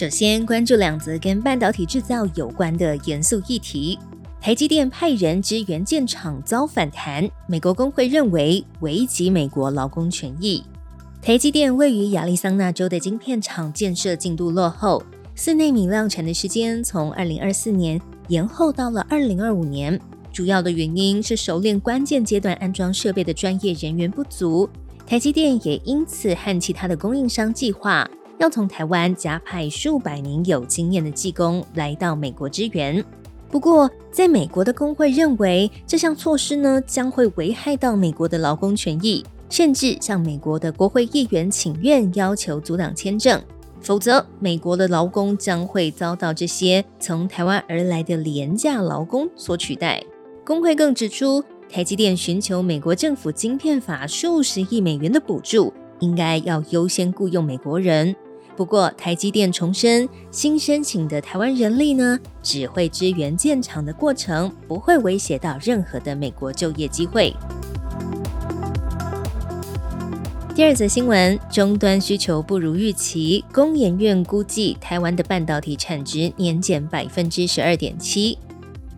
首先关注两则跟半导体制造有关的严肃议题。台积电派人支援建厂遭反弹，美国工会认为危及美国劳工权益。台积电位于亚利桑那州的晶片厂建设进度落后，四纳米量产的时间从二零二四年延后到了二零二五年。主要的原因是熟练关键阶段安装设备的专业人员不足。台积电也因此和其他的供应商计划，要从台湾加派数百名有经验的技工来到美国支援。不过，在美国的工会认为这项措施呢将会危害到美国的劳工权益，甚至向美国的国会议员请愿，要求阻挡签证，否则美国的劳工将会遭到这些从台湾而来的廉价劳工所取代。工会更指出，台积电寻求美国政府晶片法数十亿美元的补助，应该要优先雇佣美国人。不过，台积电重申，新申请的台湾人力呢，只会支援建厂的过程，不会威胁到任何的美国就业机会。第二则新闻，终端需求不如预期，工研院估计台湾的半导体产值年减百分之十二点七，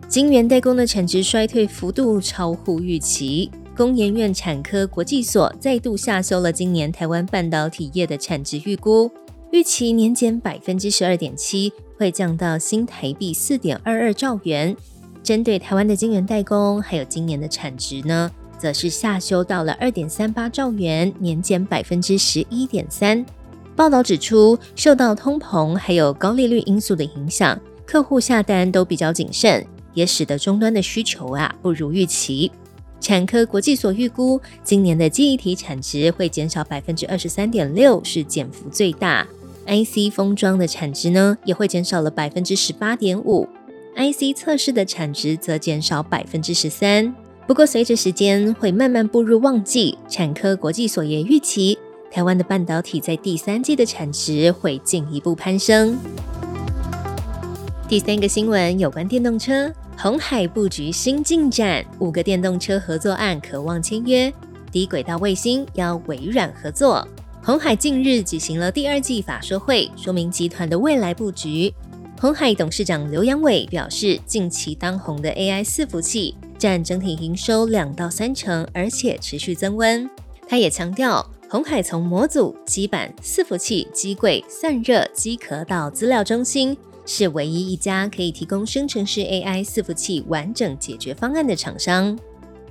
晶圆代工的产值衰退幅度超乎预期。工研院产科国际所再度下修了今年台湾半导体业的产值预估。预期年减百分之十二点七，会降到新台币四点二二兆元。针对台湾的晶圆代工，还有今年的产值呢，则是下修到了二点三八兆元，年减百分之十一点三。报道指出，受到通膨还有高利率因素的影响，客户下单都比较谨慎，也使得终端的需求啊不如预期。产科国际所预估，今年的记忆体产值会减少百分之二十三点六，是减幅最大。IC 封装的产值呢，也会减少了百分之十八点五，IC 测试的产值则减少百分之十三。不过，随着时间会慢慢步入旺季，产科国际所也预期，台湾的半导体在第三季的产值会进一步攀升。第三个新闻有关电动车，红海布局新进展，五个电动车合作案渴望签约，低轨道卫星要微软合作。红海近日举行了第二季法说会，说明集团的未来布局。红海董事长刘扬伟表示，近期当红的 AI 伺服器占整体营收两到三成，而且持续增温。他也强调，红海从模组、基板、伺服器、机柜、散热、机壳到资料中心，是唯一一家可以提供生成式 AI 伺服器完整解决方案的厂商。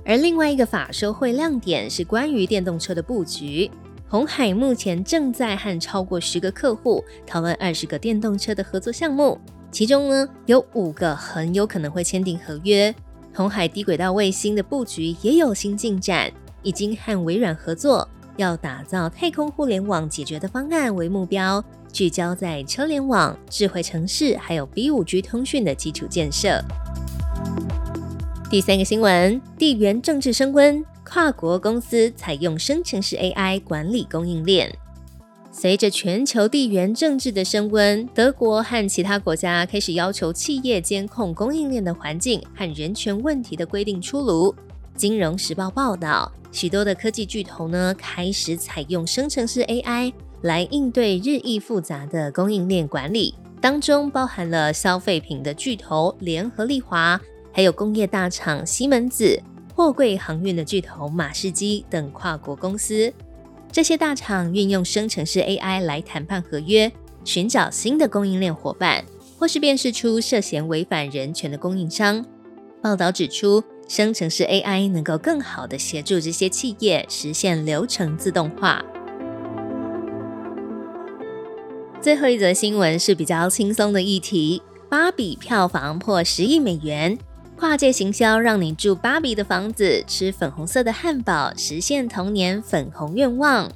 而另外一个法说会亮点是关于电动车的布局。红海目前正在和超过十个客户讨论二十个电动车的合作项目，其中呢有五个很有可能会签订合约。红海低轨道卫星的布局也有新进展，已经和微软合作，要打造太空互联网解决的方案为目标，聚焦在车联网、智慧城市还有 B 五 G 通讯的基础建设。第三个新闻，地缘政治升温。跨国公司采用生成式 AI 管理供应链。随着全球地缘政治的升温，德国和其他国家开始要求企业监控供应链的环境和人权问题的规定出炉。金融时报报道，许多的科技巨头呢开始采用生成式 AI 来应对日益复杂的供应链管理，当中包含了消费品的巨头联合利华，还有工业大厂西门子。货柜航运的巨头马士基等跨国公司，这些大厂运用生成式 AI 来谈判合约，寻找新的供应链伙伴，或是辨识出涉嫌违反人权的供应商。报道指出，生成式 AI 能够更好的协助这些企业实现流程自动化。最后一则新闻是比较轻松的议题：芭比票房破十亿美元。跨界行销让你住芭比的房子，吃粉红色的汉堡，实现童年粉红愿望。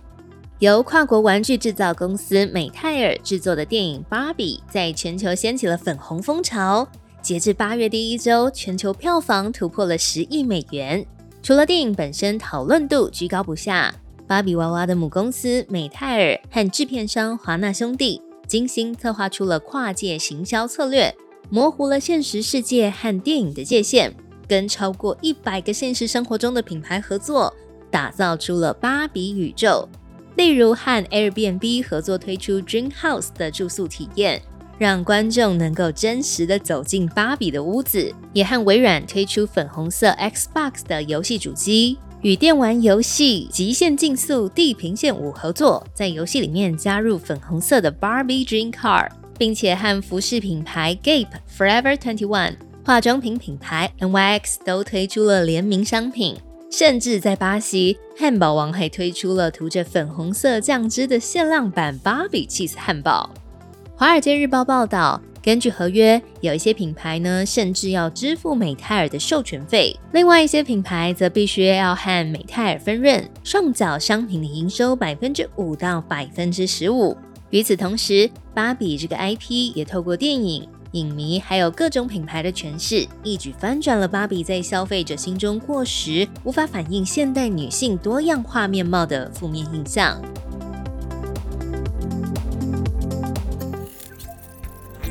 由跨国玩具制造公司美泰尔制作的电影《芭比》在全球掀起了粉红风潮。截至八月第一周，全球票房突破了十亿美元。除了电影本身讨论度居高不下，芭比娃娃的母公司美泰尔和制片商华纳兄弟精心策划出了跨界行销策略，模糊了现实世界和电影的界限，跟超过一百个现实生活中的品牌合作，打造出了芭比宇宙。例如和 Airbnb 合作推出 Dream House 的住宿体验。让观众能够真实的走进芭比的屋子，也和微软推出粉红色 Xbox 的游戏主机，与电玩游戏《极限竞速：地平线五》合作，在游戏里面加入粉红色的 Barbie Dream Car，并且和服饰品牌 Gape、Forever Twenty One、化妆品品牌 NYX 都推出了联名商品，甚至在巴西，汉堡王还推出了涂着粉红色酱汁的限量版芭比 cheese 汉堡。《华尔街日报》报道，根据合约，有一些品牌呢，甚至要支付美泰尔的授权费；另外一些品牌则必须要和美泰尔分润，上缴商品的营收百分之五到百分之十五。与此同时，芭比这个 IP 也透过电影、影迷还有各种品牌的诠释，一举翻转了芭比在消费者心中过时、无法反映现代女性多样化面貌的负面印象。